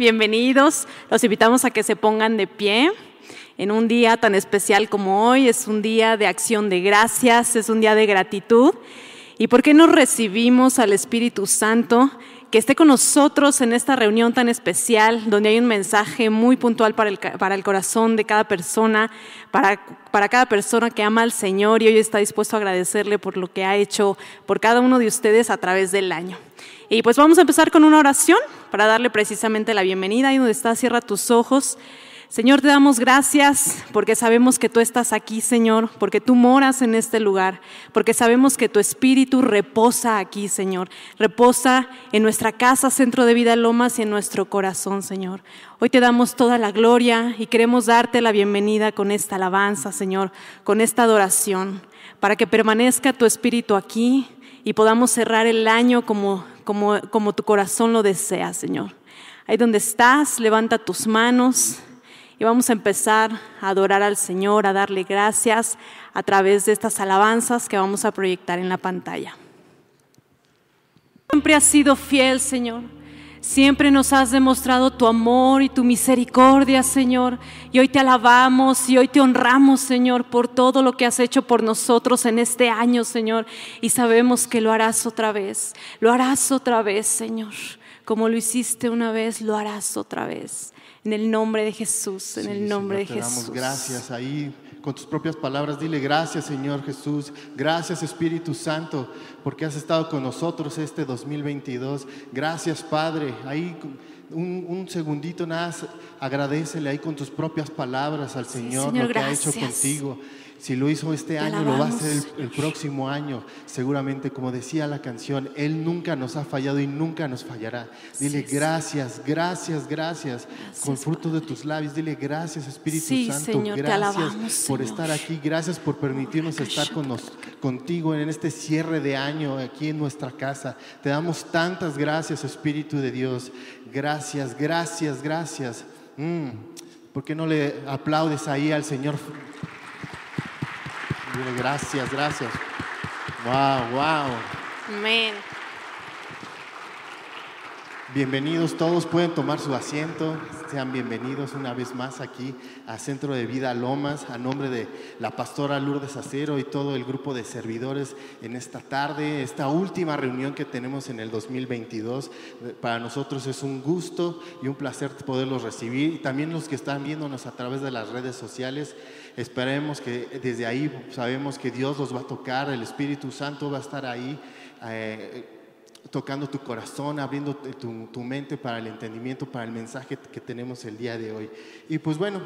Bienvenidos. Los invitamos a que se pongan de pie en un día tan especial como hoy. Es un día de acción de gracias, es un día de gratitud. ¿Y por qué no recibimos al Espíritu Santo que esté con nosotros en esta reunión tan especial, donde hay un mensaje muy puntual para el, para el corazón de cada persona, para, para cada persona que ama al Señor y hoy está dispuesto a agradecerle por lo que ha hecho por cada uno de ustedes a través del año? Y pues vamos a empezar con una oración para darle precisamente la bienvenida. Ahí donde está, cierra tus ojos. Señor, te damos gracias porque sabemos que tú estás aquí, Señor, porque tú moras en este lugar, porque sabemos que tu espíritu reposa aquí, Señor. Reposa en nuestra casa, Centro de Vida Lomas y en nuestro corazón, Señor. Hoy te damos toda la gloria y queremos darte la bienvenida con esta alabanza, Señor, con esta adoración, para que permanezca tu espíritu aquí y podamos cerrar el año como como, tu corazón lo desea, Señor. Ahí donde estás, levanta tus manos y vamos a empezar a adorar al Señor, a darle gracias a través de estas alabanzas que vamos a proyectar en la pantalla. Siempre has sido fiel, Señor. Siempre nos has demostrado tu amor y tu misericordia, Señor. Y hoy te alabamos y hoy te honramos, Señor, por todo lo que has hecho por nosotros en este año, Señor. Y sabemos que lo harás otra vez. Lo harás otra vez, Señor. Como lo hiciste una vez, lo harás otra vez. En el nombre de Jesús, en el nombre de Jesús. Damos gracias ahí con tus propias palabras. Dile gracias Señor Jesús, gracias Espíritu Santo, porque has estado con nosotros este 2022. Gracias Padre. Ahí un, un segundito nada, agradecele ahí con tus propias palabras al Señor, lo que ha hecho contigo. Si lo hizo este año, lo va a hacer el, próximo año. Seguramente, como decía la canción, Él nunca nos ha fallado y nunca nos fallará. Dile gracias, gracias, gracias, Con fruto de tus labios, dile gracias, Espíritu Santo. gracias por estar aquí. Gracias por permitirnos estar con contigo en este cierre de año aquí en nuestra casa. Te damos tantas gracias, Espíritu de Dios. Gracias, gracias, gracias. Mm, ¿Por qué no le aplaudes ahí al Señor? Gracias, gracias. Wow, wow. Amén. Bienvenidos todos, pueden tomar su asiento, sean bienvenidos una vez más aquí a Centro de Vida Lomas, a nombre de la pastora Lourdes Acero y todo el grupo de servidores en esta tarde, esta última reunión que tenemos en el 2022. Para nosotros es un gusto y un placer poderlos recibir y también los que están viéndonos a través de las redes sociales. Esperemos que desde ahí sabemos que Dios los va a tocar, el Espíritu Santo va a estar ahí. Eh, tocando tu corazón, abriendo tu, mente para el entendimiento, para el mensaje que tenemos el día de hoy. Y pues bueno,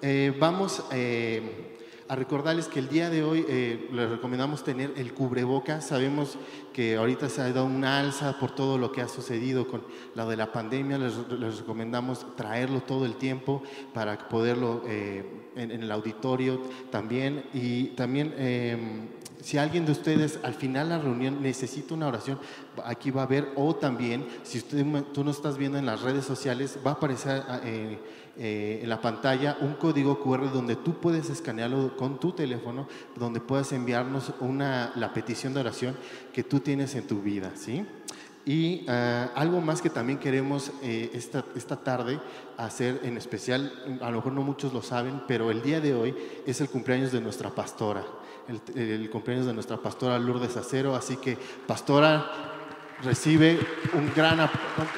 eh, vamos eh, a recordarles que el día de hoy les recomendamos tener el cubreboca. Sabemos que ahorita se ha dado una alza por todo lo que ha sucedido con la de la pandemia. Les, recomendamos traerlo todo el tiempo para poderlo en, el auditorio también. Y también, em, si alguien de ustedes al final de la reunión necesita una oración, aquí va a haber, o también, si usted, tú no estás viendo en las redes sociales, va a aparecer ah, eh, en la pantalla un código QR donde tú puedes escanearlo con tu teléfono, donde puedas enviarnos una, la petición de oración que tú tienes en tu vida, ¿sí? Y ah, algo más que también queremos eh, esta, esta tarde hacer en especial, a lo mejor no muchos lo saben, pero el día de hoy es el cumpleaños de nuestra pastora, el, cumpleaños de nuestra pastora Lourdes Acero, así que pastora recibe un gran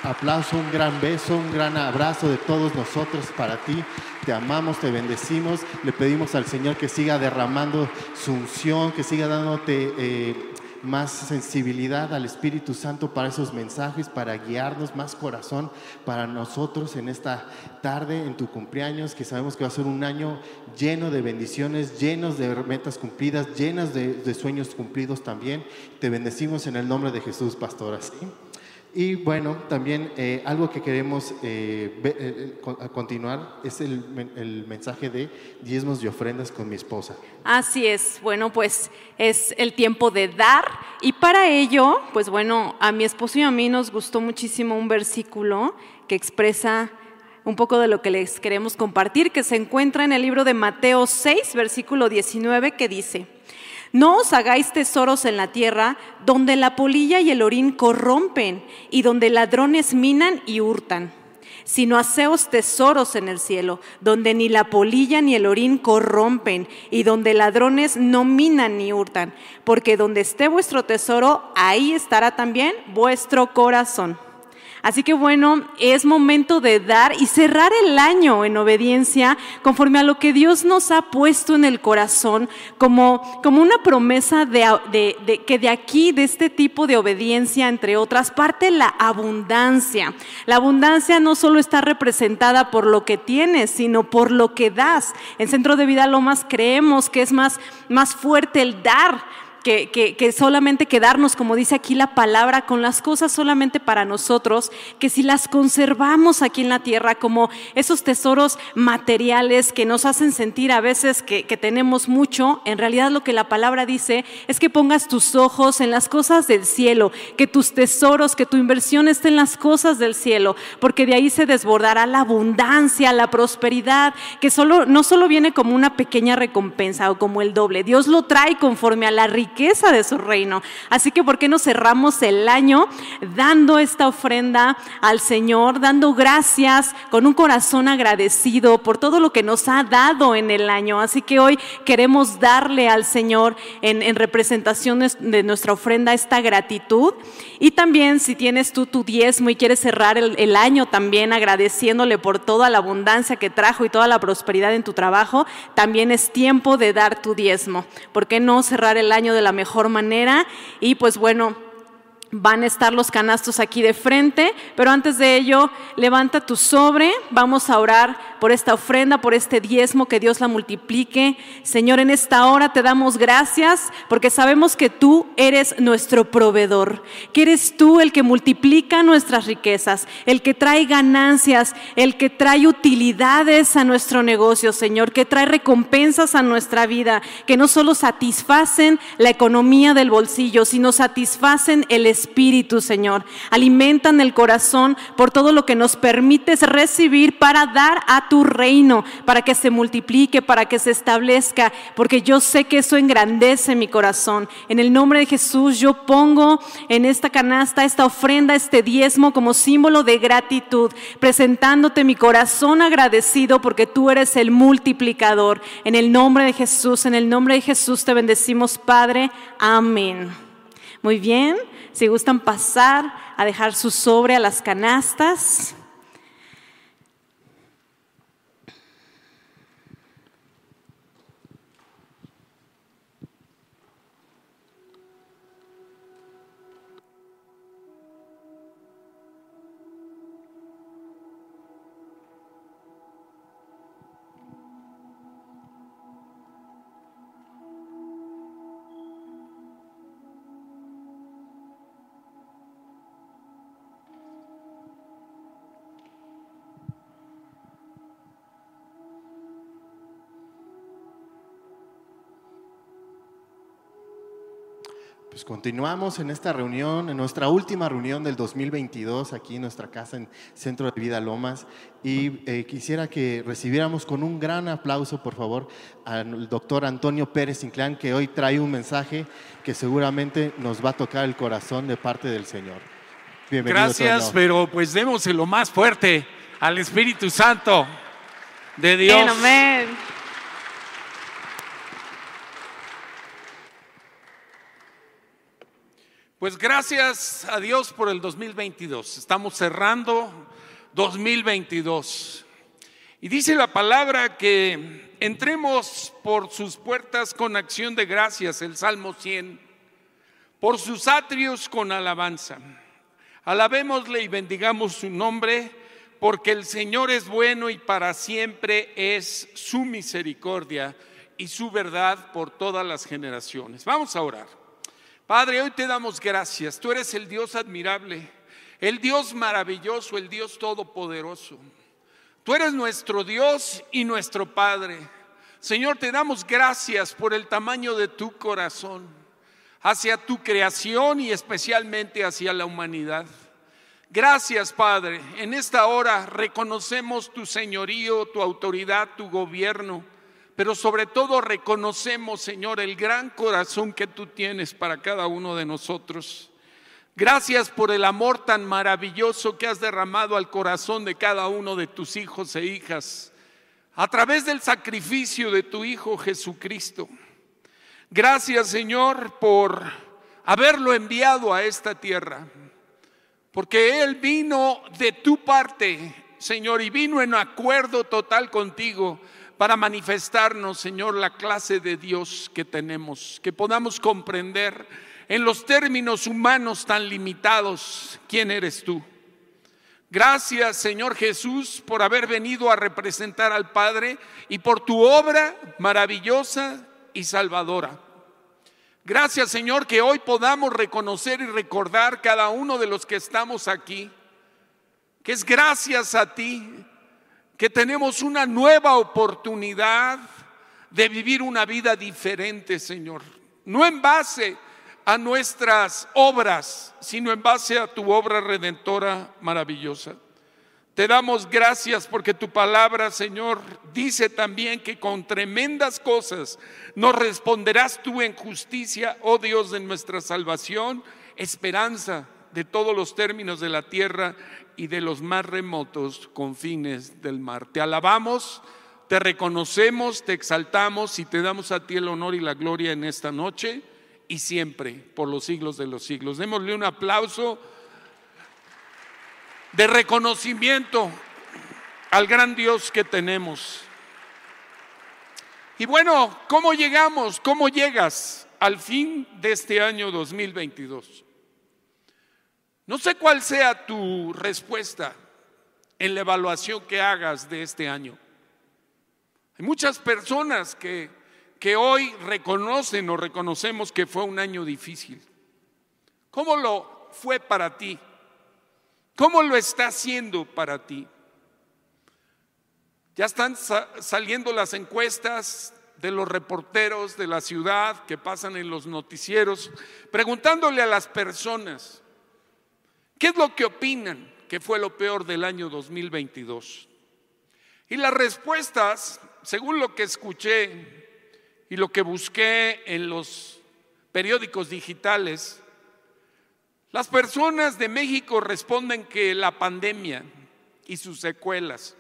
aplauso, un gran beso, un gran abrazo de todos nosotros para ti. Te amamos, te bendecimos, le pedimos al Señor que siga derramando su unción, que siga dándote... Eh, más sensibilidad al Espíritu Santo para esos mensajes, para guiarnos, más corazón para nosotros en esta tarde, en tu cumpleaños, que sabemos que va a ser un año lleno de bendiciones, llenos de metas cumplidas, llenas de, sueños cumplidos también. Te bendecimos en el nombre de Jesús, pastora. Y bueno, también eh, algo que queremos eh, eh, continuar es el, el, mensaje de diezmos y ofrendas con mi esposa. Así es, bueno, pues es el tiempo de dar y para ello, pues bueno, a mi esposo y a mí nos gustó muchísimo un versículo que expresa un poco de lo que les queremos compartir, que se encuentra en el libro de Mateo 6, versículo 19, que dice, no os hagáis tesoros en la tierra, donde la polilla y el orín corrompen y donde ladrones minan y hurtan. sino haceos tesoros en el cielo, donde ni la polilla ni el orín corrompen, y donde ladrones no minan ni hurtan, porque donde esté vuestro tesoro, ahí estará también vuestro corazón. Así que bueno, es momento de dar y cerrar el año en obediencia conforme a lo que Dios nos ha puesto en el corazón como, como una promesa de, que de aquí, de este tipo de obediencia, entre otras, parte la abundancia. La abundancia no solo está representada por lo que tienes, sino por lo que das. En Centro de Vida Lomas creemos que es más, más fuerte el dar que, solamente quedarnos, como dice aquí la palabra, con las cosas solamente para nosotros, que si las conservamos aquí en la tierra como esos tesoros materiales que nos hacen sentir a veces que, que tenemos mucho, en realidad lo que la palabra dice es que pongas tus ojos en las cosas del cielo, que tus tesoros, que tu inversión esté en las cosas del cielo, porque de ahí se desbordará la abundancia, la prosperidad, que solo, no solo viene como una pequeña recompensa o como el doble, Dios lo trae conforme a la riqueza de su reino. Así que, ¿por qué no cerramos el año dando esta ofrenda al Señor, dando gracias con un corazón agradecido por todo lo que nos ha dado en el año? Así que hoy queremos darle al Señor en, en representación de nuestra ofrenda esta gratitud. Y también si tienes tú tu diezmo y quieres cerrar el, año también agradeciéndole por toda la abundancia que trajo y toda la prosperidad en tu trabajo, también es tiempo de dar tu diezmo. ¿Por qué no cerrar el año la mejor manera. Y pues bueno, van a estar los canastos aquí de frente, pero antes de ello, levanta tu sobre, vamos a orar por esta ofrenda, por este diezmo, que Dios la multiplique. Señor, en esta hora te damos gracias porque sabemos que tú eres nuestro proveedor, que eres tú el que multiplica nuestras riquezas, el que trae ganancias, el que trae utilidades a nuestro negocio, Señor, que trae recompensas a nuestra vida, que no solo satisfacen la economía del bolsillo, sino satisfacen el espíritu, Señor. Alimentan el corazón por todo lo que nos permites recibir para dar a tu reino, para que se multiplique, para que se establezca, porque yo sé que eso engrandece mi corazón. En el nombre de Jesús yo pongo en esta canasta esta ofrenda, este diezmo como símbolo de gratitud, presentándote mi corazón agradecido porque tú eres el multiplicador. En el nombre de Jesús, en el nombre de Jesús te bendecimos, Padre. Amén. Muy bien, si gustan pasar a dejar su sobre a las canastas. Pues continuamos en esta reunión, en nuestra última reunión del 2022, aquí en nuestra casa en Centro de Vida Lomas. Y eh, quisiera que recibiéramos con un gran aplauso, por favor, al doctor Antonio Pérez Inclán, que hoy trae un mensaje que seguramente nos va a tocar el corazón de parte del Señor. Bienvenido. Gracias, pero pues lo más fuerte al Espíritu Santo de Dios. Amén. Pues gracias a Dios por el 2022. Estamos cerrando 2022. Y dice la palabra que entremos por sus puertas con acción de gracias, el Salmo 100, por sus atrios con alabanza. Alabémosle y bendigamos su nombre, porque el Señor es bueno y para siempre es su misericordia y su verdad por todas las generaciones. Vamos a orar. Padre, hoy te damos gracias. Tú eres el Dios admirable, el Dios maravilloso, el Dios todopoderoso. Tú eres nuestro Dios y nuestro Padre. Señor, te damos gracias por el tamaño de tu corazón hacia tu creación y especialmente hacia la humanidad. Gracias, Padre. En esta hora reconocemos tu señorío, tu autoridad, tu gobierno pero sobre todo reconocemos, Señor, el gran corazón que tú tienes para cada uno de nosotros. Gracias por el amor tan maravilloso que has derramado al corazón de cada uno de tus hijos e hijas a través del sacrificio de tu Hijo Jesucristo. Gracias Señor por haberlo enviado a esta tierra, porque Él vino de tu parte, Señor, y vino en acuerdo total contigo para manifestarnos, Señor, la clase de Dios que tenemos, que podamos comprender en los términos humanos tan limitados quién eres tú. Gracias, Señor Jesús, por haber venido a representar al Padre y por tu obra maravillosa y salvadora. Gracias, Señor, que hoy podamos reconocer y recordar cada uno de los que estamos aquí, que es gracias a ti que tenemos una nueva oportunidad de vivir una vida diferente, Señor. No en base a nuestras obras, sino en base a tu obra redentora maravillosa. Te damos gracias porque tu palabra, Señor, dice también que con tremendas cosas nos responderás tú en justicia, oh Dios de nuestra salvación, esperanza de todos los términos de la tierra y de los más remotos confines del mar. Te alabamos, te reconocemos, te exaltamos y te damos a ti el honor y la gloria en esta noche y siempre, por los siglos de los siglos. Démosle un aplauso de reconocimiento al gran Dios que tenemos. Y bueno, ¿cómo llegamos? ¿Cómo llegas al fin de este año 2022? No sé cuál sea tu respuesta en la evaluación que hagas de este año. Hay muchas personas que que hoy reconocen o reconocemos que fue un año difícil. ¿Cómo lo fue para ti? ¿Cómo lo está haciendo para ti? Ya están saliendo las encuestas de los reporteros de la ciudad que pasan en los noticieros, preguntándole a las personas, ¿qué es lo que opinan que fue lo peor del año 2022? Y las respuestas, según lo que escuché y lo que busqué en los periódicos digitales, las personas de México responden que la pandemia y sus secuelas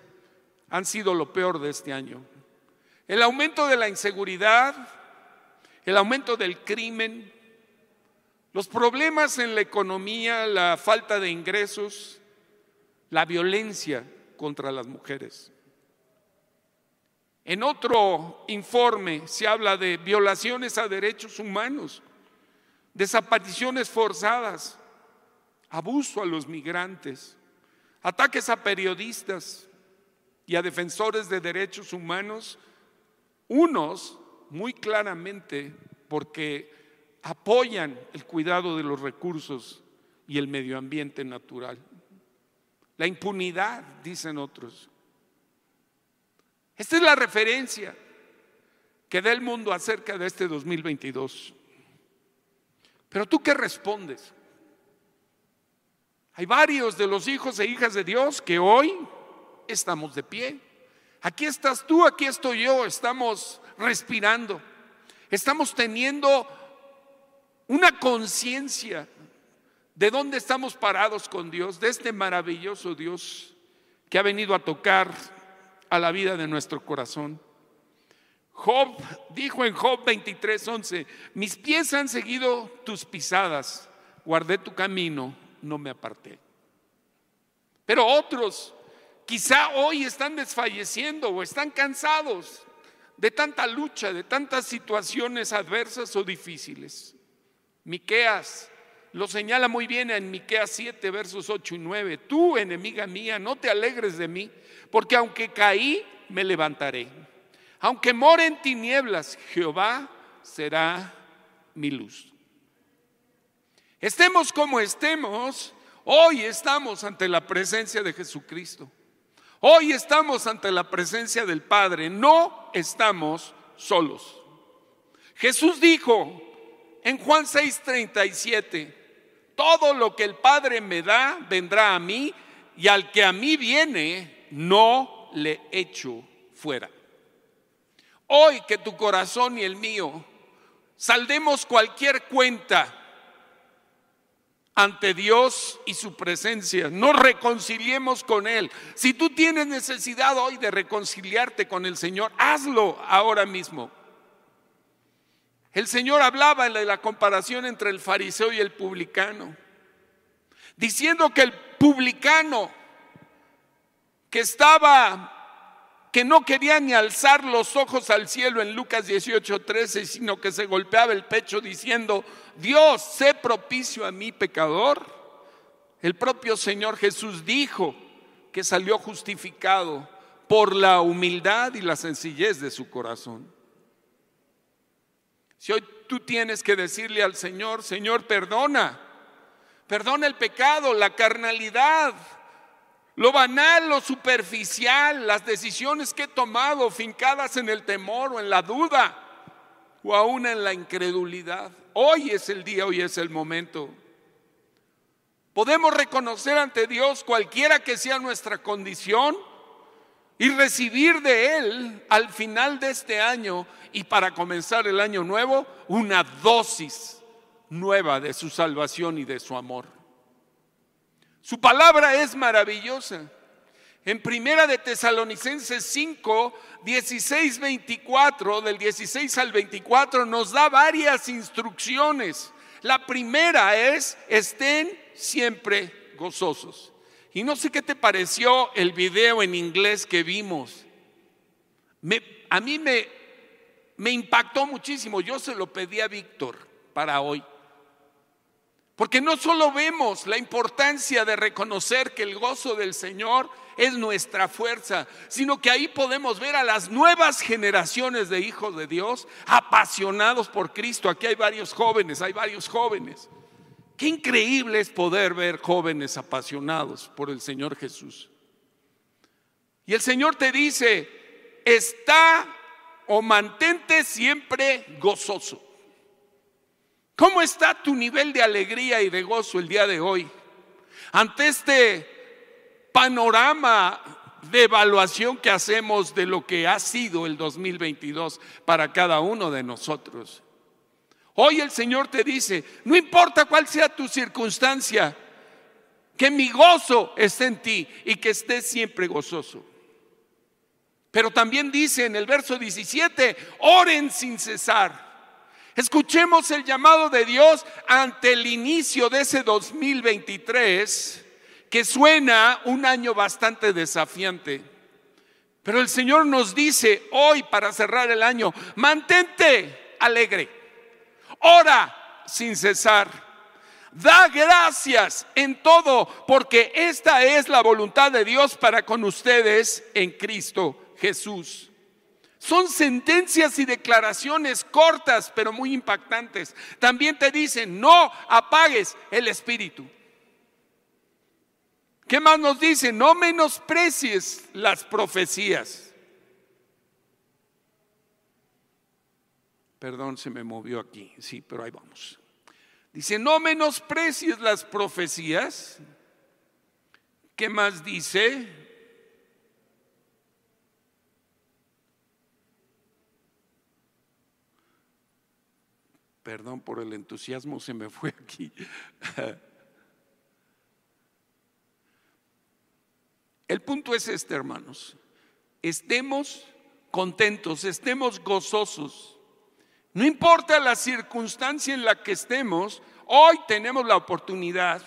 han sido lo peor de este año. El aumento de la inseguridad, el aumento del crimen, los problemas en la economía, la falta de ingresos, la violencia contra las mujeres. En otro informe se habla de violaciones a derechos humanos, desapariciones forzadas, abuso a los migrantes, ataques a periodistas y a defensores de derechos humanos, unos muy claramente porque apoyan el cuidado de los recursos y el medio ambiente natural. La impunidad, dicen otros. Esta es la referencia que da el mundo acerca de este 2022. Pero tú qué respondes? Hay varios de los hijos e hijas de Dios que hoy estamos de pie. Aquí estás tú, aquí estoy yo, estamos respirando. Estamos teniendo una conciencia de dónde estamos parados con Dios, de este maravilloso Dios que ha venido a tocar a la vida de nuestro corazón. Job dijo en Job 23:11, mis pies han seguido tus pisadas, guardé tu camino, no me aparté. Pero otros quizá hoy están desfalleciendo o están cansados de tanta lucha, de tantas situaciones adversas o difíciles. Miqueas lo señala muy bien en Miqueas 7 versos 8 y 9. Tú, enemiga mía, no te alegres de mí, porque aunque caí, me levantaré. Aunque more en tinieblas, Jehová será mi luz. Estemos como estemos, hoy estamos ante la presencia de Jesucristo. Hoy estamos ante la presencia del Padre, no estamos solos. Jesús dijo en Juan 6:37, todo lo que el Padre me da vendrá a mí y al que a mí viene no le echo fuera. Hoy que tu corazón y el mío saldemos cualquier cuenta ante Dios y su presencia. Nos reconciliemos con Él. Si tú tienes necesidad hoy de reconciliarte con el Señor, hazlo ahora mismo. El Señor hablaba en la comparación entre el fariseo y el publicano, diciendo que el publicano que estaba que no quería ni alzar los ojos al cielo en Lucas 18:13, sino que se golpeaba el pecho diciendo, Dios, sé propicio a mi pecador. El propio Señor Jesús dijo que salió justificado por la humildad y la sencillez de su corazón. Si hoy tú tienes que decirle al Señor, Señor, perdona, perdona el pecado, la carnalidad, lo banal, lo superficial, las decisiones que he tomado fincadas en el temor o en la duda o aún en la incredulidad. Hoy es el día, hoy es el momento. Podemos reconocer ante Dios cualquiera que sea nuestra condición y recibir de Él al final de este año y para comenzar el año nuevo una dosis nueva de su salvación y de su amor. Su palabra es maravillosa. En Primera de Tesalonicenses 5, 16, 24, del 16 al 24, nos da varias instrucciones. La primera es, estén siempre gozosos. Y no sé qué te pareció el video en inglés que vimos. a mí me, me impactó muchísimo. Yo se lo pedí a Víctor para hoy. Porque no solo vemos la importancia de reconocer que el gozo del Señor es nuestra fuerza, sino que ahí podemos ver a las nuevas generaciones de hijos de Dios apasionados por Cristo. Aquí hay varios jóvenes, hay varios jóvenes. Qué increíble es poder ver jóvenes apasionados por el Señor Jesús. Y el Señor te dice, está o mantente siempre gozoso. ¿Cómo está tu nivel de alegría y de gozo el día de hoy? Ante este panorama de evaluación que hacemos de lo que ha sido el 2022 para cada uno de nosotros. Hoy el Señor te dice, no importa cuál sea tu circunstancia, que mi gozo esté en ti y que estés siempre gozoso. Pero también dice en el verso 17, oren sin cesar. Escuchemos el llamado de Dios ante el inicio de ese 2023, que suena un año bastante desafiante. Pero el Señor nos dice hoy para cerrar el año, mantente alegre, ora sin cesar, da gracias en todo, porque esta es la voluntad de Dios para con ustedes en Cristo Jesús. Son sentencias y declaraciones cortas, pero muy impactantes. También te dicen, no apagues el espíritu. ¿Qué más nos dice? No menosprecies las profecías. Perdón, se me movió aquí. Sí, pero ahí vamos. Dice, no menosprecies las profecías. ¿Qué más dice? Perdón por el entusiasmo, se me fue aquí. El punto es este, hermanos. Estemos contentos, estemos gozosos. No importa la circunstancia en la que estemos, hoy tenemos la oportunidad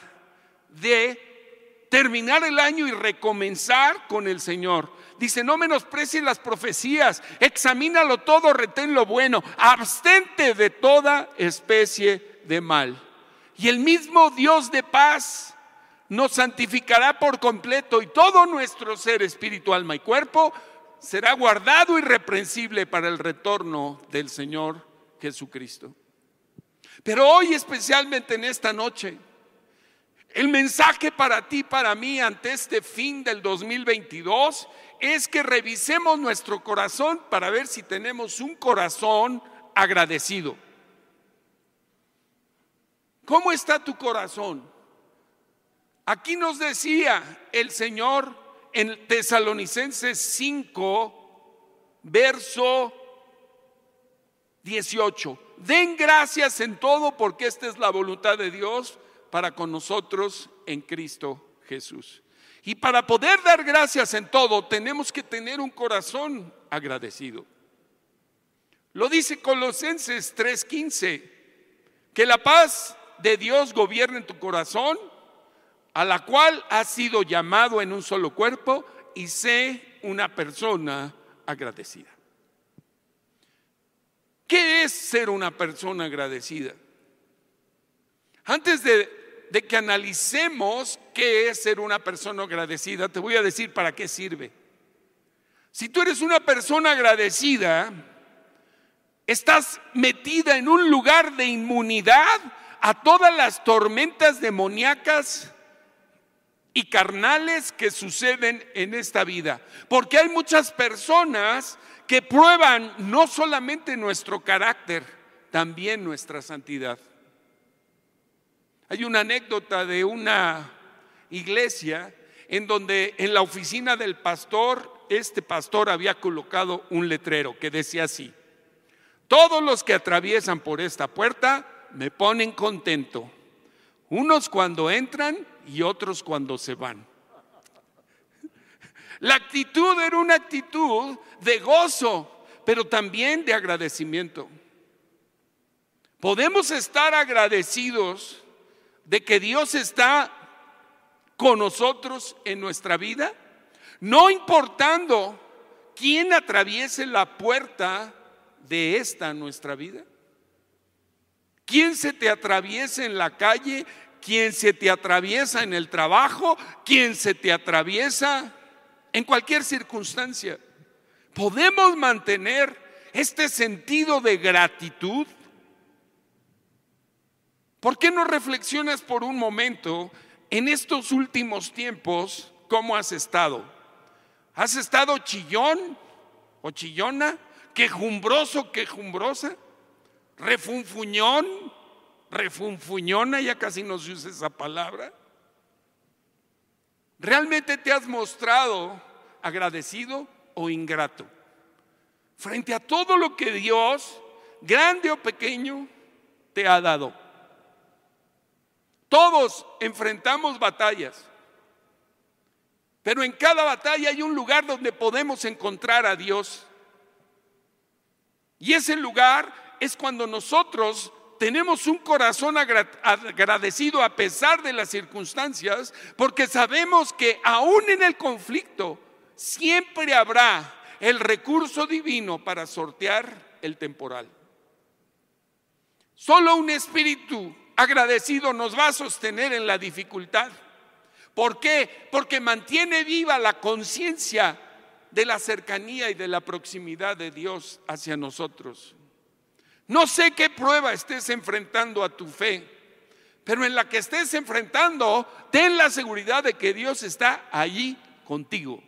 de terminar el año y recomenzar con el Señor. Dice, no menosprecies las profecías, examínalo todo, retén lo bueno, abstente de toda especie de mal. Y el mismo Dios de paz nos santificará por completo y todo nuestro ser, espíritu, alma y cuerpo será guardado irreprensible para el retorno del Señor Jesucristo. Pero hoy especialmente en esta noche, el mensaje para ti, para mí, ante este fin del 2022 es que revisemos nuestro corazón para ver si tenemos un corazón agradecido. ¿Cómo está tu corazón? Aquí nos decía el Señor en Tesalonicenses 5, verso 18. Den gracias en todo porque esta es la voluntad de Dios para con nosotros en Cristo Jesús. Y para poder dar gracias en todo, tenemos que tener un corazón agradecido. Lo dice Colosenses 3:15, que la paz de Dios gobierne en tu corazón, a la cual has sido llamado en un solo cuerpo, y sé una persona agradecida. ¿Qué es ser una persona agradecida? Antes de, que analicemos qué es ser una persona agradecida, te voy a decir para qué sirve. Si tú eres una persona agradecida, estás metida en un lugar de inmunidad a todas las tormentas demoníacas y carnales que suceden en esta vida. Porque hay muchas personas que prueban no solamente nuestro carácter, también nuestra santidad. Hay una anécdota de una iglesia en donde en la oficina del pastor, este pastor había colocado un letrero que decía así, todos los que atraviesan por esta puerta me ponen contento, unos cuando entran y otros cuando se van. La actitud era una actitud de gozo, pero también de agradecimiento. Podemos estar agradecidos de que Dios está con nosotros en nuestra vida, no importando quién atraviese la puerta de esta nuestra vida. ¿Quién se te atraviesa en la calle? ¿Quién se te atraviesa en el trabajo? ¿Quién se te atraviesa en cualquier circunstancia? ¿Podemos mantener este sentido de gratitud? ¿Por qué no reflexionas por un momento en estos últimos tiempos cómo has estado? ¿Has estado chillón o chillona? ¿Quejumbroso, quejumbrosa? ¿Refunfuñón? ¿Refunfuñona? Ya casi no se usa esa palabra. ¿Realmente te has mostrado agradecido o ingrato? Frente a todo lo que Dios, grande o pequeño, te ha dado. Todos enfrentamos batallas, pero en cada batalla hay un lugar donde podemos encontrar a Dios. Y ese lugar es cuando nosotros tenemos un corazón agradecido a pesar de las circunstancias, porque sabemos que aún en el conflicto siempre habrá el recurso divino para sortear el temporal. Solo un espíritu agradecido nos va a sostener en la dificultad. ¿Por qué? Porque mantiene viva la conciencia de la cercanía y de la proximidad de Dios hacia nosotros. No sé qué prueba estés enfrentando a tu fe, pero en la que estés enfrentando, ten la seguridad de que Dios está allí contigo.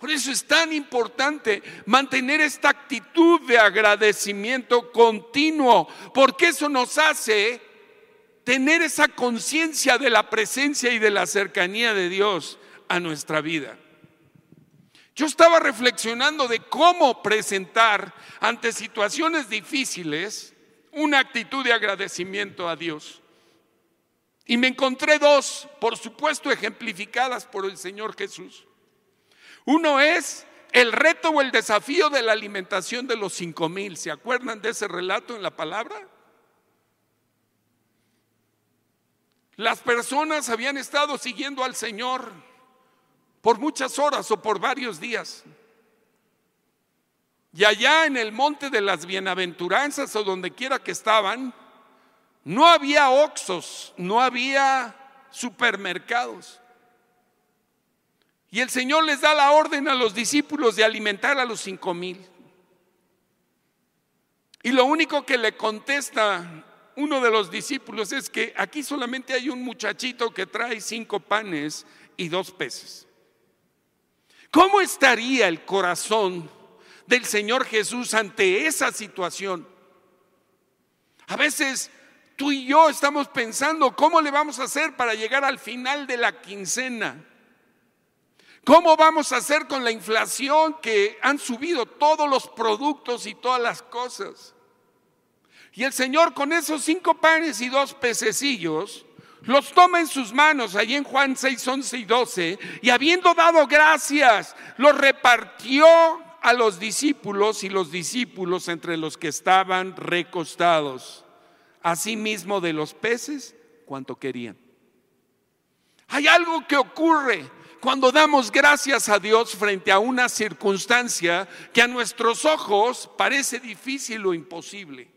Por eso es tan importante mantener esta actitud de agradecimiento continuo, porque eso nos hace tener esa conciencia de la presencia y de la cercanía de Dios a nuestra vida. Yo estaba reflexionando de cómo presentar ante situaciones difíciles una actitud de agradecimiento a Dios. Y me encontré dos, por supuesto, ejemplificadas por el Señor Jesús. Uno es el reto o el desafío de la alimentación de los cinco mil. ¿Se acuerdan de ese relato en la palabra? Las personas habían estado siguiendo al Señor por muchas horas o por varios días. Y allá en el monte de las bienaventuranzas o donde quiera que estaban, no había oxos, no había supermercados. Y el Señor les da la orden a los discípulos de alimentar a los cinco mil. Y lo único que le contesta uno de los discípulos es que aquí solamente hay un muchachito que trae cinco panes y dos peces. ¿Cómo estaría el corazón del Señor Jesús ante esa situación? A veces tú y yo estamos pensando, ¿cómo le vamos a hacer para llegar al final de la quincena? ¿Cómo vamos a hacer con la inflación que han subido todos los productos y todas las cosas? Y el Señor con esos cinco panes y dos pececillos los toma en sus manos, allí en Juan 6, 11 y 12, y habiendo dado gracias, los repartió a los discípulos y los discípulos entre los que estaban recostados, asimismo de los peces, cuanto querían. Hay algo que ocurre cuando damos gracias a Dios frente a una circunstancia que a nuestros ojos parece difícil o imposible.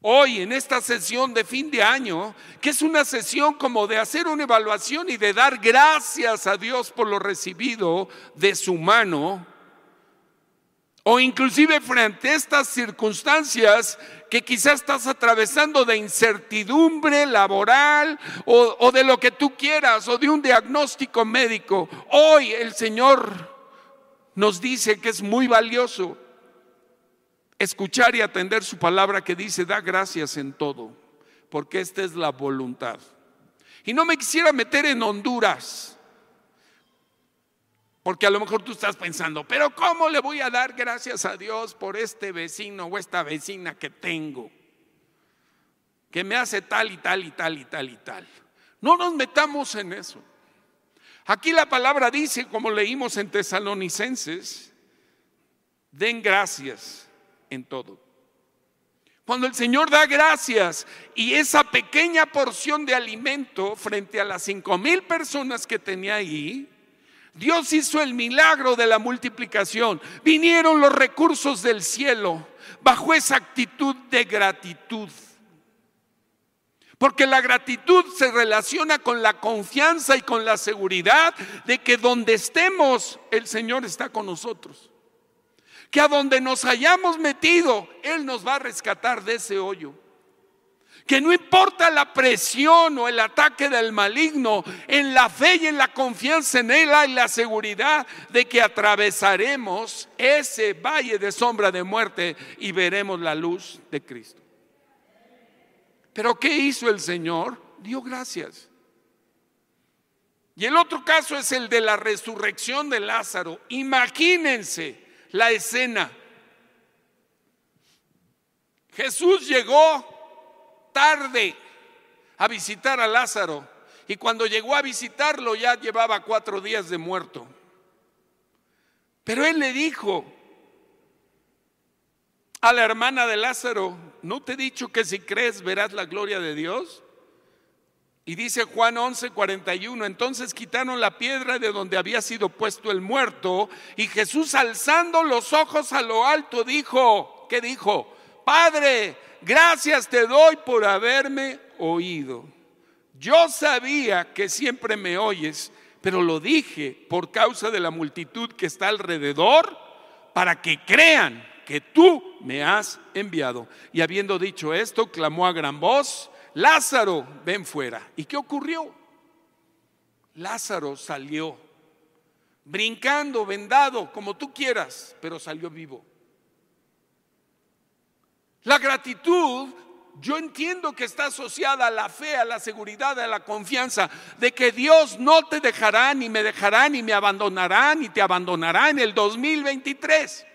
Hoy, en esta sesión de fin de año, que es una sesión como de hacer una evaluación y de dar gracias a Dios por lo recibido de su mano, o inclusive frente a estas circunstancias que quizás estás atravesando de incertidumbre laboral o, o, de lo que tú quieras o de un diagnóstico médico. Hoy el Señor nos dice que es muy valioso escuchar y atender su palabra que dice, da gracias en todo, porque esta es la voluntad. Y no me quisiera meter en Honduras, porque a lo mejor tú estás pensando, pero ¿cómo le voy a dar gracias a Dios por este vecino o esta vecina que tengo? Que me hace tal y tal y tal y tal y tal. No nos metamos en eso. Aquí la palabra dice, como leímos en Tesalonicenses, den gracias en todo. Cuando el Señor da gracias y esa pequeña porción de alimento frente a las cinco mil personas que tenía ahí, Dios hizo el milagro de la multiplicación. Vinieron los recursos del cielo bajo esa actitud de gratitud. Porque la gratitud se relaciona con la confianza y con la seguridad de que donde estemos, el Señor está con nosotros que a donde nos hayamos metido, Él nos va a rescatar de ese hoyo. Que no importa la presión o el ataque del maligno, en la fe y en la confianza en Él hay la seguridad de que atravesaremos ese valle de sombra de muerte y veremos la luz de Cristo. Pero ¿qué hizo el Señor? Dio gracias. Y el otro caso es el de la resurrección de Lázaro. Imagínense la escena. Jesús llegó tarde a visitar a Lázaro y cuando llegó a visitarlo ya llevaba cuatro días de muerto. Pero él le dijo a la hermana de Lázaro, ¿no te he dicho que si crees verás la gloria de Dios? Y dice Juan 11, 41, entonces quitaron la piedra de donde había sido puesto el muerto y Jesús alzando los ojos a lo alto dijo, ¿qué dijo? Padre, gracias te doy por haberme oído. Yo sabía que siempre me oyes, pero lo dije por causa de la multitud que está alrededor para que crean que tú me has enviado. Y habiendo dicho esto, clamó a gran voz, Lázaro, ven fuera. ¿Y qué ocurrió? Lázaro salió, brincando, vendado, como tú quieras, pero salió vivo. La gratitud, yo entiendo que está asociada a la fe, a la seguridad, a la confianza de que Dios no te dejará, ni me dejará, ni me abandonará, ni te abandonará en el 2023.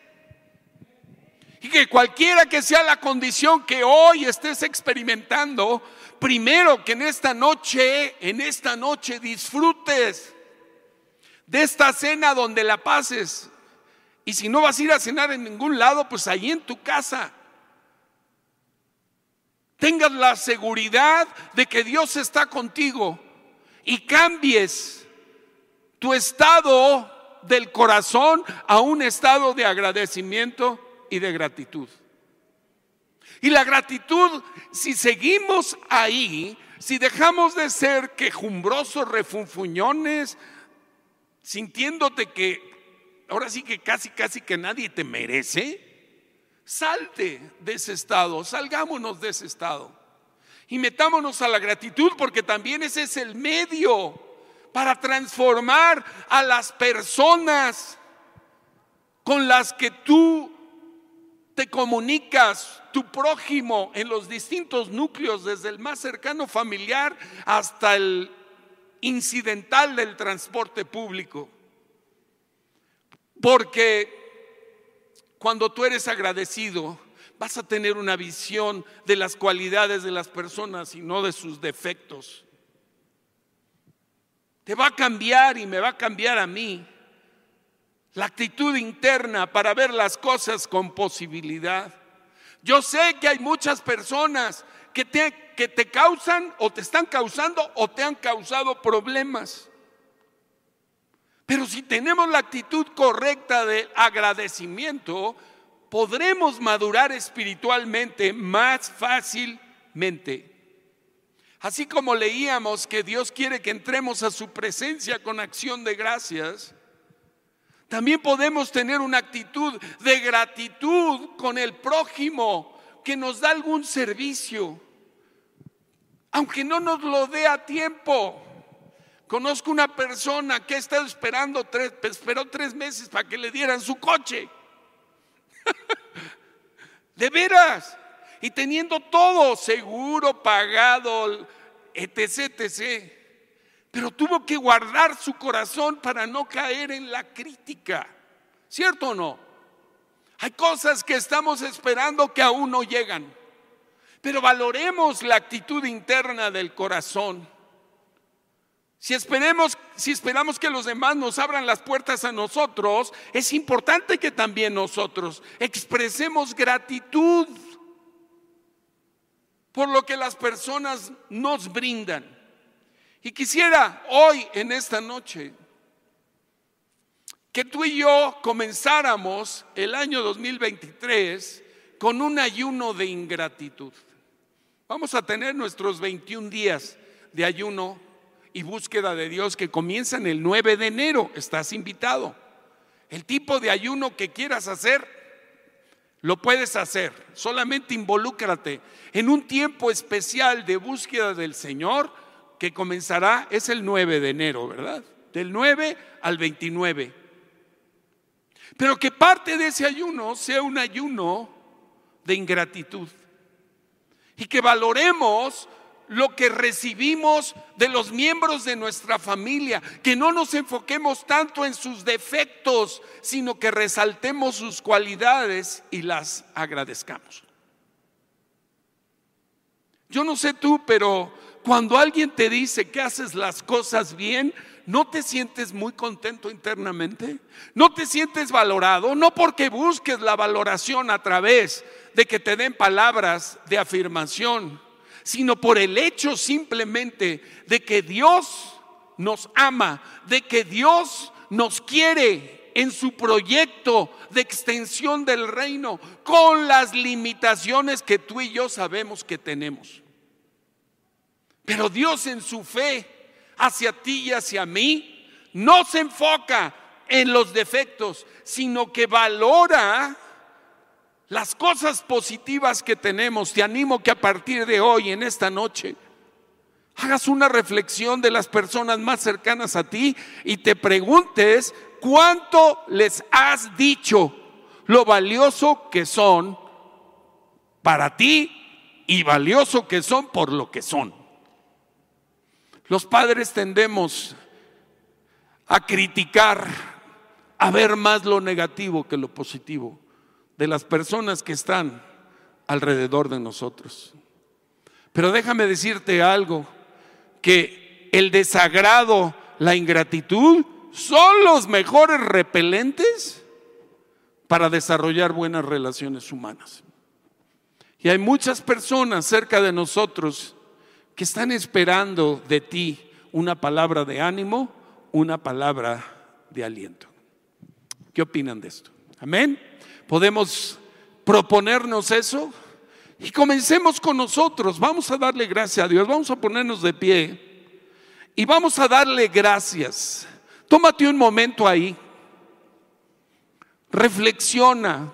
Y que cualquiera que sea la condición que hoy estés experimentando, primero que en esta noche, en esta noche disfrutes de esta cena donde la pases. Y si no vas a ir a cenar en ningún lado, pues ahí en tu casa. Tengas la seguridad de que Dios está contigo y cambies tu estado del corazón a un estado de agradecimiento y de gratitud. Y la gratitud, si seguimos ahí, si dejamos de ser quejumbrosos, refunfuñones, sintiéndote que ahora sí que casi, casi que nadie te merece, salte de ese estado, salgámonos de ese estado y metámonos a la gratitud porque también ese es el medio para transformar a las personas con las que tú te comunicas tu prójimo en los distintos núcleos, desde el más cercano familiar hasta el incidental del transporte público. Porque cuando tú eres agradecido, vas a tener una visión de las cualidades de las personas y no de sus defectos. Te va a cambiar y me va a cambiar a mí la actitud interna para ver las cosas con posibilidad. Yo sé que hay muchas personas que te, causan o te están causando o te han causado problemas. Pero si tenemos la actitud correcta de agradecimiento, podremos madurar espiritualmente más fácilmente. Así como leíamos que Dios quiere que entremos a su presencia con acción de gracias, también podemos tener una actitud de gratitud con el prójimo que nos da algún servicio, aunque no nos lo dé a tiempo. Conozco una persona que ha estado esperando tres, esperó tres meses para que le dieran su coche. de veras. Y teniendo todo seguro, pagado, etc., etc. Pero tuvo que guardar su corazón para no caer en la crítica. ¿Cierto o no? Hay cosas que estamos esperando que aún no llegan. Pero valoremos la actitud interna del corazón. Si, esperemos, si esperamos que los demás nos abran las puertas a nosotros, es importante que también nosotros expresemos gratitud por lo que las personas nos brindan. Y quisiera hoy, en esta noche, que tú y yo comenzáramos el año 2023 con un ayuno de ingratitud. Vamos a tener nuestros 21 días de ayuno y búsqueda de Dios que comienzan el 9 de enero. Estás invitado. El tipo de ayuno que quieras hacer, lo puedes hacer. Solamente involúcrate en un tiempo especial de búsqueda del Señor que comenzará, es el 9 de enero, ¿verdad? Del 9 al 29. Pero que parte de ese ayuno sea un ayuno de ingratitud. Y que valoremos lo que recibimos de los miembros de nuestra familia, que no nos enfoquemos tanto en sus defectos, sino que resaltemos sus cualidades y las agradezcamos. Yo no sé tú, pero cuando alguien te dice que haces las cosas bien, ¿no te sientes muy contento internamente? ¿No te sientes valorado? No porque busques la valoración a través de que te den palabras de afirmación, sino por el hecho simplemente de que Dios nos ama, de que Dios nos quiere en su proyecto de extensión del reino, con las limitaciones que tú y yo sabemos que tenemos. Pero Dios en su fe hacia ti y hacia mí no se enfoca en los defectos, sino que valora las cosas positivas que tenemos. Te animo que a partir de hoy, en esta noche, hagas una reflexión de las personas más cercanas a ti y te preguntes cuánto les has dicho lo valioso que son para ti y valioso que son por lo que son. Los padres tendemos a criticar, a ver más lo negativo que lo positivo de las personas que están alrededor de nosotros. Pero déjame decirte algo, que el desagrado, la ingratitud, son los mejores repelentes para desarrollar buenas relaciones humanas. Y hay muchas personas cerca de nosotros que están esperando de ti una palabra de ánimo, una palabra de aliento. ¿Qué opinan de esto? Amén. ¿Podemos proponernos eso? Y comencemos con nosotros. Vamos a darle gracias a Dios. Vamos a ponernos de pie. Y vamos a darle gracias. Tómate un momento ahí. Reflexiona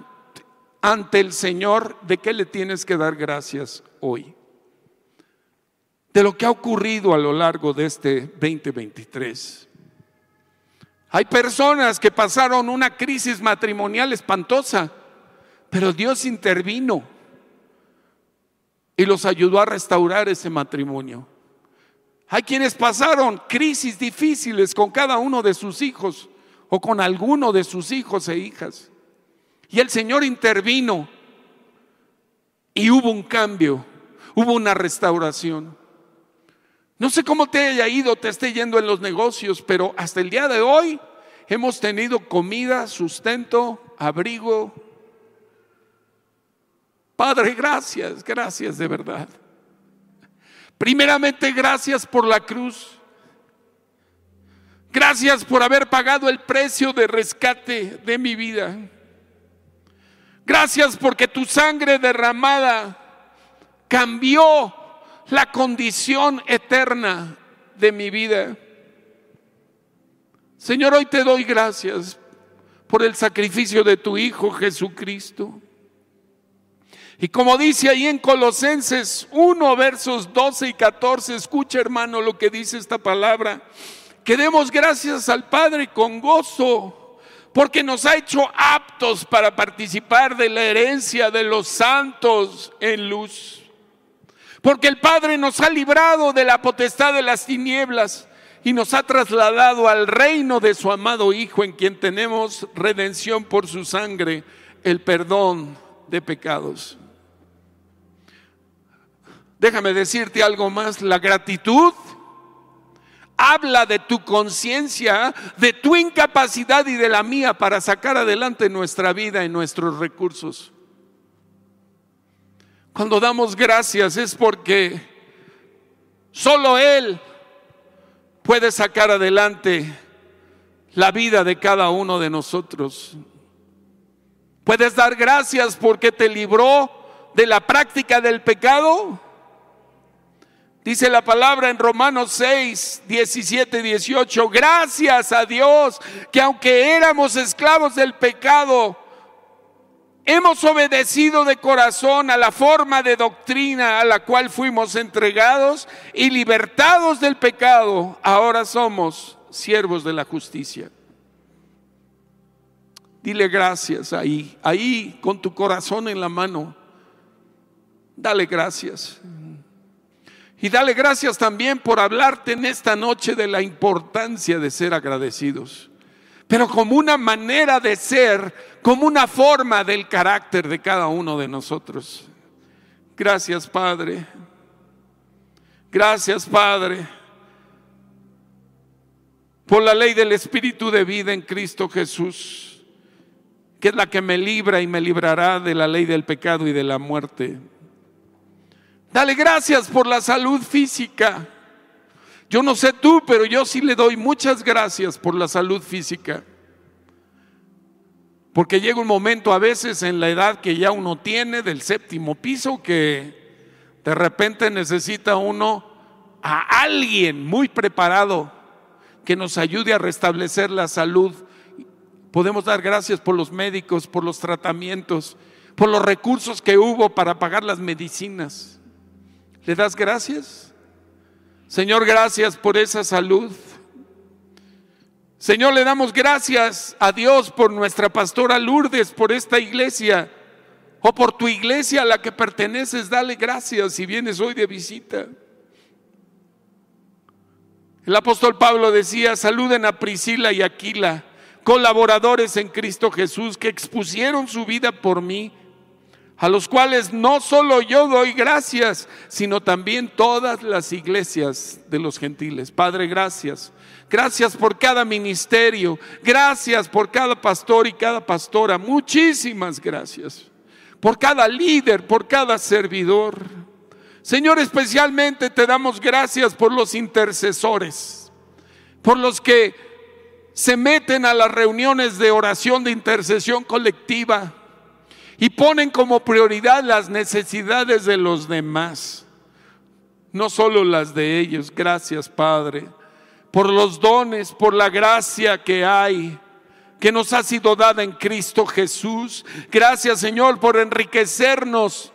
ante el Señor de qué le tienes que dar gracias hoy de lo que ha ocurrido a lo largo de este 2023. Hay personas que pasaron una crisis matrimonial espantosa, pero Dios intervino y los ayudó a restaurar ese matrimonio. Hay quienes pasaron crisis difíciles con cada uno de sus hijos o con alguno de sus hijos e hijas. Y el Señor intervino Y hubo un cambio, hubo una restauración. No sé cómo te haya ido, te esté yendo en los negocios, pero hasta el día de hoy hemos tenido comida, sustento, abrigo. Padre, gracias, gracias de verdad. Primeramente, gracias por la cruz. Gracias por haber pagado el precio de rescate de mi vida. Gracias porque tu sangre derramada cambió la condición eterna de mi vida. Señor, hoy te doy gracias por el sacrificio de tu Hijo Jesucristo. Y como dice ahí en Colosenses 1, versos 12 y 14, escucha hermano lo que dice esta palabra, que demos gracias al Padre con gozo, porque nos ha hecho aptos para participar de la herencia de los santos en luz. Porque el Padre nos ha librado de la potestad de las tinieblas y nos ha trasladado al reino de su amado Hijo, en quien tenemos redención por su sangre, el perdón de pecados. Déjame decirte algo más, la gratitud habla de tu conciencia, de tu incapacidad y de la mía para sacar adelante nuestra vida y nuestros recursos. Cuando damos gracias es porque solo Él puede sacar adelante la vida de cada uno de nosotros. Puedes dar gracias porque te libró de la práctica del pecado Dice la palabra en Romanos 6, 17, 18, gracias a Dios que aunque éramos esclavos del pecado, hemos obedecido de corazón a la forma de doctrina a la cual fuimos entregados y libertados del pecado, ahora somos siervos de la justicia. Dile gracias ahí, ahí con tu corazón en la mano. Dale gracias. Y dale gracias también por hablarte en esta noche de la importancia de ser agradecidos. Pero como una manera de ser, como una forma del carácter de cada uno de nosotros. Gracias Padre. Gracias Padre. Por la ley del Espíritu de vida en Cristo Jesús, que es la que me libra y me librará de la ley del pecado y de la muerte. Dale gracias por la salud física. Yo no sé tú, pero yo sí le doy muchas gracias por la salud física. Porque llega un momento a veces en la edad que ya uno tiene del séptimo piso que de repente necesita uno a alguien muy preparado que nos ayude a restablecer la salud. Podemos dar gracias por los médicos, por los tratamientos, por los recursos que hubo para pagar las medicinas. ¿Le das gracias? Señor, gracias por esa salud. Señor, le damos gracias a Dios por nuestra pastora Lourdes, por esta iglesia, o por tu iglesia a la que perteneces. Dale gracias si vienes hoy de visita. El apóstol Pablo decía, saluden a Priscila y Aquila, colaboradores en Cristo Jesús, que expusieron su vida por mí a los cuales no solo yo doy gracias, sino también todas las iglesias de los gentiles. Padre, gracias. Gracias por cada ministerio. Gracias por cada pastor y cada pastora. Muchísimas gracias. Por cada líder, por cada servidor. Señor, especialmente te damos gracias por los intercesores, por los que se meten a las reuniones de oración de intercesión colectiva y ponen como prioridad las necesidades de los demás, no solo las de ellos. Gracias, Padre, por los dones, por la gracia que hay que nos ha sido dada en Cristo Jesús. Gracias, Señor, por enriquecernos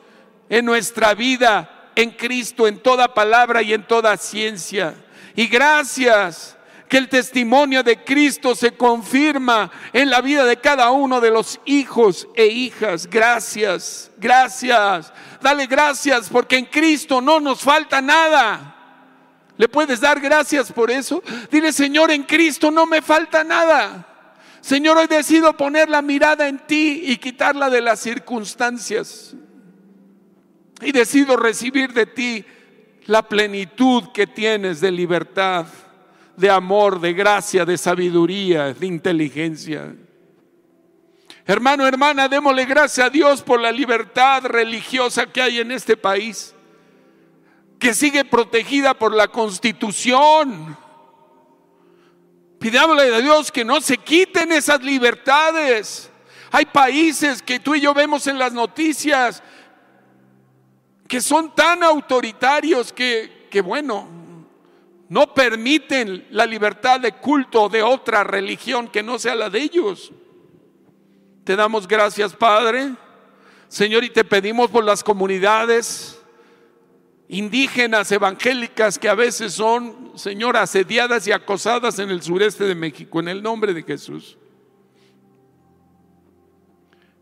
en nuestra vida en Cristo, en toda palabra y en toda ciencia. Y gracias que el testimonio de Cristo se confirma en la vida de cada uno de los hijos e hijas. Gracias, gracias. Dale gracias porque en Cristo no nos falta nada. ¿Le puedes dar gracias por eso? Dile, Señor, en Cristo no me falta nada. Señor, hoy decido poner la mirada en ti y quitarla de las circunstancias. Y decido recibir de ti la plenitud que tienes de libertad, de amor, de gracia, de sabiduría, de inteligencia. Hermano, hermana, démosle gracias a Dios por la libertad religiosa que hay en este país, que sigue protegida por la constitución. Pidámosle a Dios que no se quiten esas libertades. Hay países que tú y yo vemos en las noticias que son tan autoritarios que, que bueno, no permiten la libertad de culto de otra religión que no sea la de ellos. Te damos gracias, Padre. Señor, y te pedimos por las comunidades indígenas evangélicas que a veces son, Señor, asediadas y acosadas en el sureste de México, en el nombre de Jesús.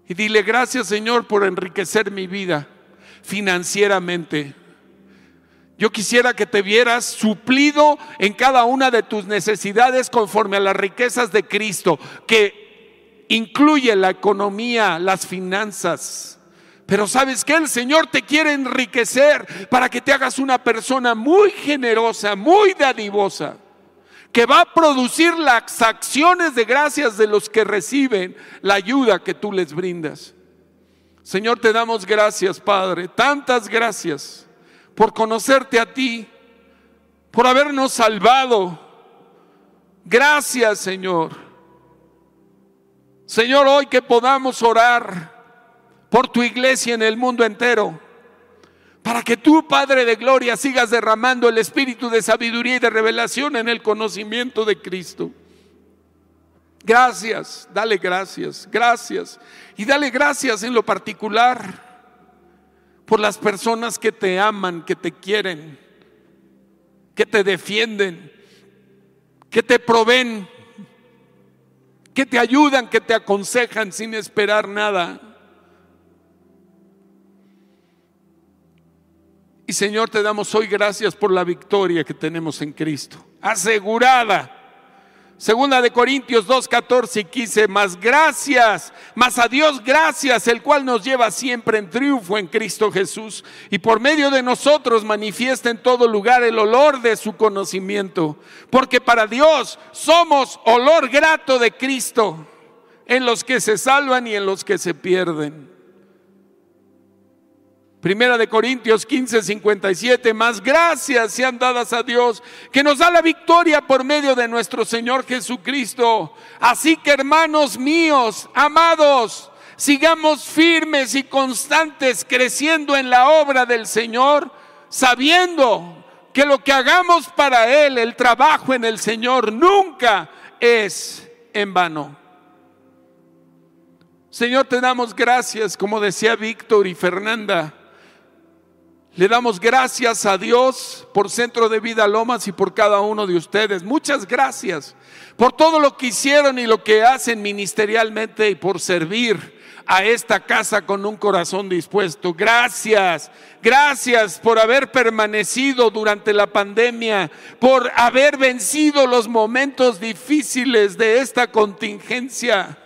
Y dile gracias, Señor, por enriquecer mi vida financieramente. Yo quisiera que te vieras suplido en cada una de tus necesidades conforme a las riquezas de Cristo, que incluye la economía, las finanzas. Pero sabes que el Señor te quiere enriquecer para que te hagas una persona muy generosa, muy dadivosa, que va a producir las acciones de gracias de los que reciben la ayuda que tú les brindas. Señor, te damos gracias, Padre, tantas gracias por conocerte a ti, por habernos salvado. Gracias, Señor Señor, hoy que podamos orar por tu iglesia en el mundo entero, para que tú, Padre de Gloria, sigas derramando el espíritu de sabiduría y de revelación en el conocimiento de Cristo. Gracias, dale gracias, gracias. Y dale gracias en lo particular por las personas que te aman, que te quieren, que te defienden, que te proveen que te ayudan, que te aconsejan sin esperar nada. Y Señor, te damos hoy gracias por la victoria que tenemos en Cristo, asegurada Segunda de Corintios 2, 14 y 15, más gracias, más a Dios gracias, el cual nos lleva siempre en triunfo en Cristo Jesús y por medio de nosotros manifiesta en todo lugar el olor de su conocimiento, porque para Dios somos olor grato de Cristo en los que se salvan y en los que se pierden. Primera de Corintios 15, 57, más gracias sean dadas a Dios que nos da la victoria por medio de nuestro Señor Jesucristo. Así que hermanos míos, amados, sigamos firmes y constantes creciendo en la obra del Señor, sabiendo que lo que hagamos para Él, el trabajo en el Señor, nunca es en vano. Señor, te damos gracias, como decía Víctor y Fernanda le damos gracias a Dios por Centro de Vida Lomas y por cada uno de ustedes. Muchas gracias por todo lo que hicieron y lo que hacen ministerialmente y por servir a esta casa con un corazón dispuesto. Gracias, gracias por haber permanecido durante la pandemia, por haber vencido los momentos difíciles de esta contingencia.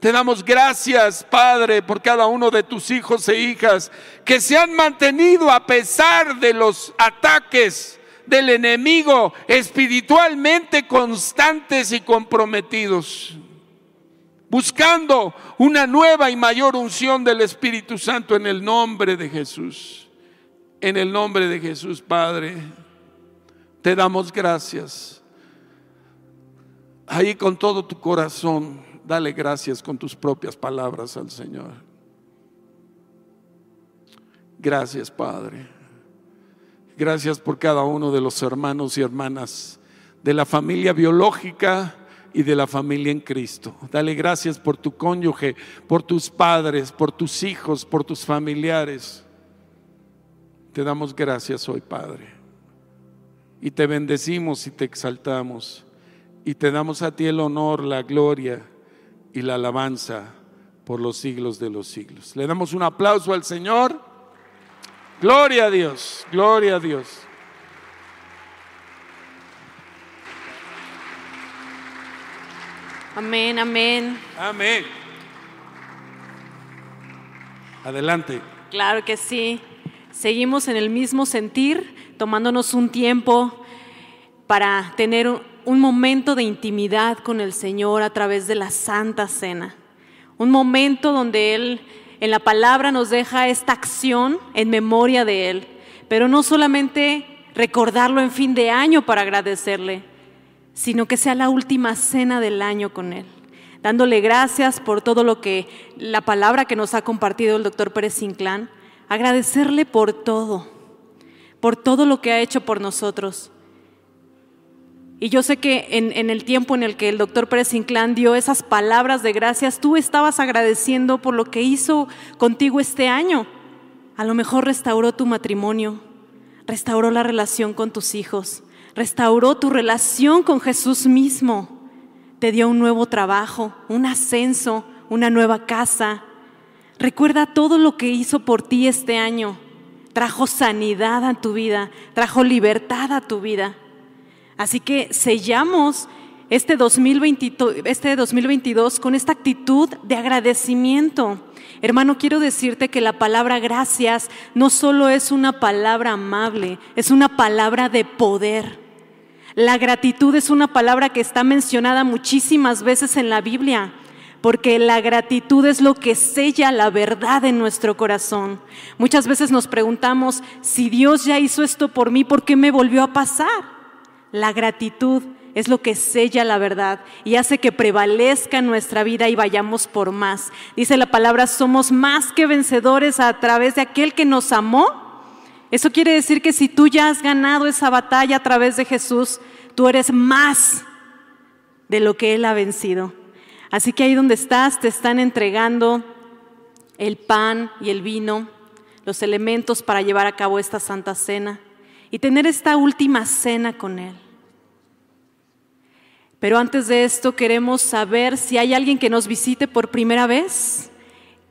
Te damos gracias, Padre, por cada uno de tus hijos e hijas que se han mantenido a pesar de los ataques del enemigo espiritualmente constantes y comprometidos, buscando una nueva y mayor unción del Espíritu Santo en el nombre de Jesús. En el nombre de Jesús, Padre, te damos gracias. Ahí con todo tu corazón Dale gracias con tus propias palabras al Señor. Gracias, Padre. Gracias por cada uno de los hermanos y hermanas de la familia biológica y de la familia en Cristo. Dale gracias por tu cónyuge, por tus padres, por tus hijos, por tus familiares. Te damos gracias hoy, Padre. Y te bendecimos y te exaltamos. Y te damos a ti el honor, la gloria y la alabanza por los siglos de los siglos. Le damos un aplauso al Señor. Gloria a Dios, gloria a Dios. Amén, amén. Amén. Adelante. Claro que sí. seguimos en el mismo sentir, tomándonos un tiempo para tener un momento de intimidad con el Señor a través de la Santa Cena. Un momento donde Él en la palabra nos deja esta acción en memoria de Él, pero no solamente recordarlo en fin de año para agradecerle, sino que sea la última cena del año con Él, dándole gracias por todo lo que la palabra que nos ha compartido el doctor Pérez Inclán, agradecerle por todo, por todo lo que ha hecho por nosotros. Y yo sé que en, el tiempo en el que el doctor Pérez Inclán dio esas palabras de gracias, tú estabas agradeciendo por lo que hizo contigo este año. A lo mejor restauró tu matrimonio, restauró la relación con tus hijos, restauró tu relación con Jesús mismo, te dio un nuevo trabajo, un ascenso, una nueva casa. Recuerda todo lo que hizo por ti este año. Trajo sanidad a tu vida, trajo libertad a tu vida. Así que sellamos este, 2022, este 2022 con esta actitud de agradecimiento. Hermano, quiero decirte que la palabra gracias no solo es una palabra amable, es una palabra de poder. La gratitud es una palabra que está mencionada muchísimas veces en la Biblia, porque la gratitud es lo que sella la verdad en nuestro corazón. Muchas veces nos preguntamos, si Dios ya hizo esto por mí, ¿por qué me volvió a pasar? La gratitud es lo que sella la verdad y hace que prevalezca nuestra vida y vayamos por más. Dice la palabra, somos más que vencedores a través de aquel que nos amó. Eso quiere decir que si tú ya has ganado esa batalla a través de Jesús, tú eres más de lo que Él ha vencido. Así que ahí donde estás, te están entregando el pan y el vino, los elementos para llevar a cabo esta santa cena y tener esta última cena con Él. Pero antes de esto queremos saber si hay alguien que nos visite por primera vez,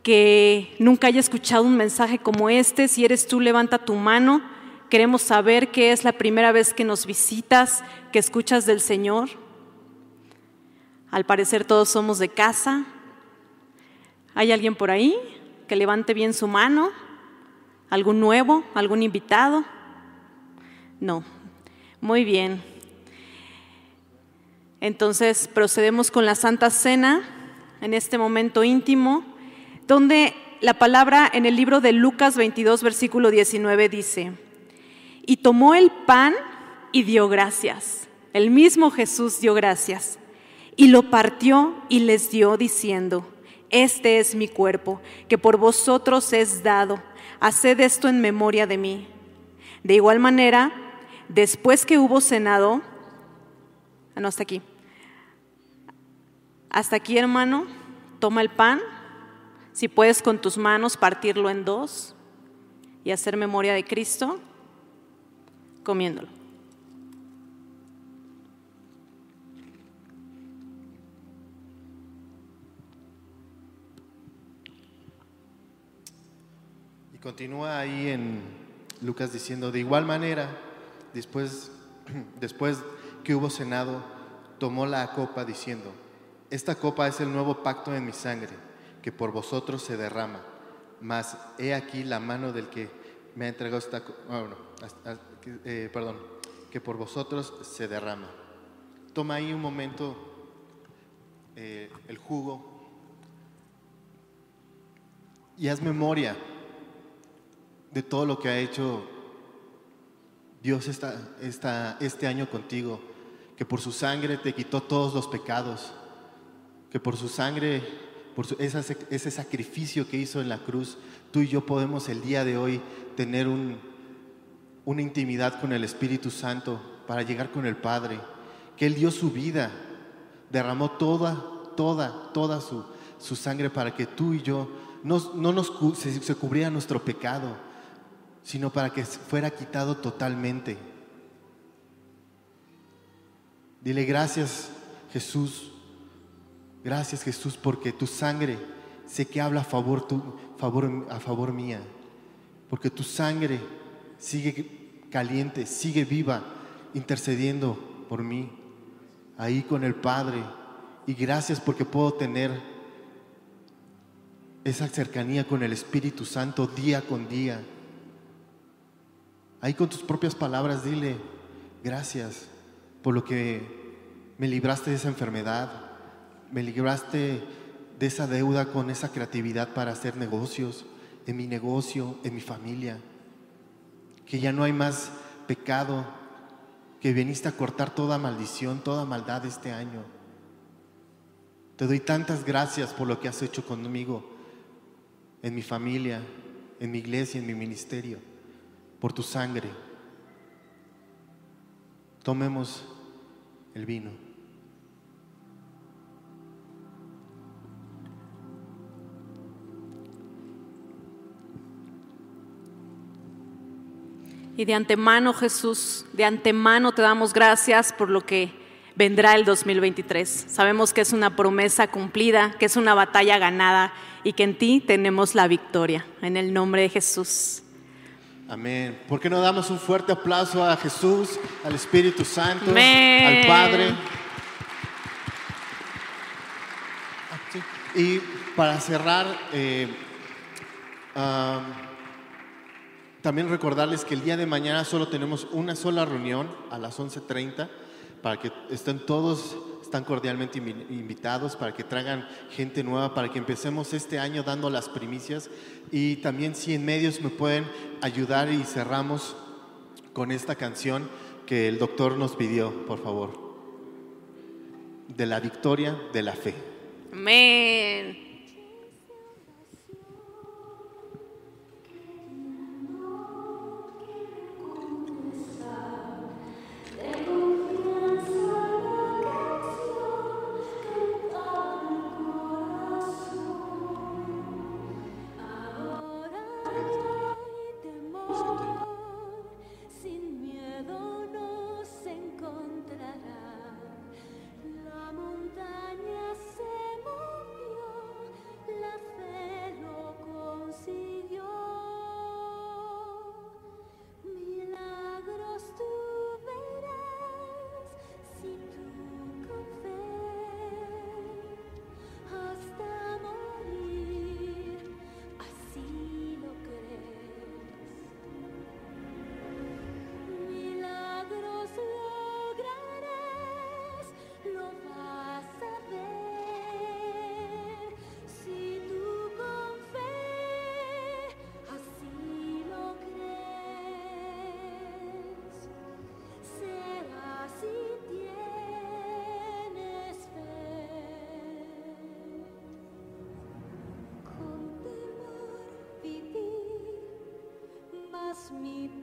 que nunca haya escuchado un mensaje como este. Si eres tú, levanta tu mano. Queremos saber que es la primera vez que nos visitas, que escuchas del Señor. Al parecer todos somos de casa. ¿Hay alguien por ahí que levante bien su mano? ¿Algún nuevo? ¿Algún invitado? No. Muy bien. Entonces procedemos con la Santa Cena en este momento íntimo, donde la palabra en el libro de Lucas 22, versículo 19 dice, y tomó el pan y dio gracias. El mismo Jesús dio gracias y lo partió y les dio diciendo, este es mi cuerpo, que por vosotros es dado, haced esto en memoria de mí. De igual manera, Después que hubo cenado, ah, no, hasta aquí. Hasta aquí, hermano, toma el pan, si puedes con tus manos partirlo en dos y hacer memoria de Cristo, comiéndolo. Y continúa ahí en Lucas diciendo, de igual manera, Después, después que hubo cenado, tomó la copa diciendo, esta copa es el nuevo pacto en mi sangre, que por vosotros se derrama. Mas he aquí la mano del que me ha entregado esta copa, ah, eh, perdón, que por vosotros se derrama. Toma ahí un momento eh, el jugo y haz memoria de todo lo que ha hecho Dios está, este año contigo, que por su sangre te quitó todos los pecados, que por su sangre, por ese, sacrificio que hizo en la cruz, tú y yo podemos el día de hoy tener una intimidad con el Espíritu Santo para llegar con el Padre, que Él dio su vida, derramó toda, toda, toda su, sangre para que tú y yo no, nos, se, se cubriera nuestro pecado sino para que fuera quitado totalmente. Dile gracias Jesús, gracias Jesús porque tu sangre sé que habla a favor, a favor mía, porque tu sangre sigue caliente, sigue viva, intercediendo por mí, ahí con el Padre. Y gracias porque puedo tener esa cercanía con el Espíritu Santo día con día. Ahí con tus propias palabras dile, gracias por lo que me libraste de esa enfermedad, me libraste de esa deuda con esa creatividad para hacer negocios, en mi negocio, en mi familia, que ya no hay más pecado, que viniste a cortar toda maldición, toda maldad este año. Te doy tantas gracias por lo que has hecho conmigo, en mi familia, en mi iglesia, en mi ministerio, por tu sangre. Tomemos el vino. Y de antemano, Jesús, de antemano te damos gracias por lo que vendrá el 2023. Sabemos que es una promesa cumplida, que es una batalla ganada y que en ti tenemos la victoria. En el nombre de Jesús. Amén. ¿Por qué no damos un fuerte aplauso a Jesús, al Espíritu Santo, al Padre? Y para cerrar, eh, también recordarles que el día de mañana solo tenemos una sola reunión a las 11.30 para que estén todos, están cordialmente invitados, para que traigan gente nueva, para que empecemos este año dando las primicias. Y también si en medios me pueden ayudar y cerramos con esta canción que el doctor nos pidió, por favor. De la victoria de la fe. Amén. Tú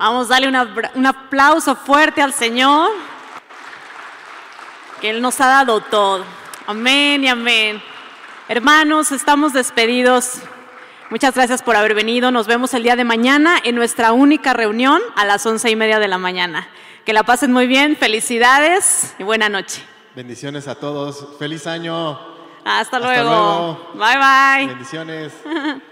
Vamos a darle un aplauso fuerte al Señor, que Él nos ha dado todo. Amén y amén. Hermanos, estamos despedidos. Muchas gracias por haber venido. Nos vemos el día de mañana en nuestra única reunión a las once y media de la mañana. Que la pasen muy bien, felicidades y buena noche. Bendiciones a todos. Feliz año. Hasta luego. Bye bye. Bendiciones.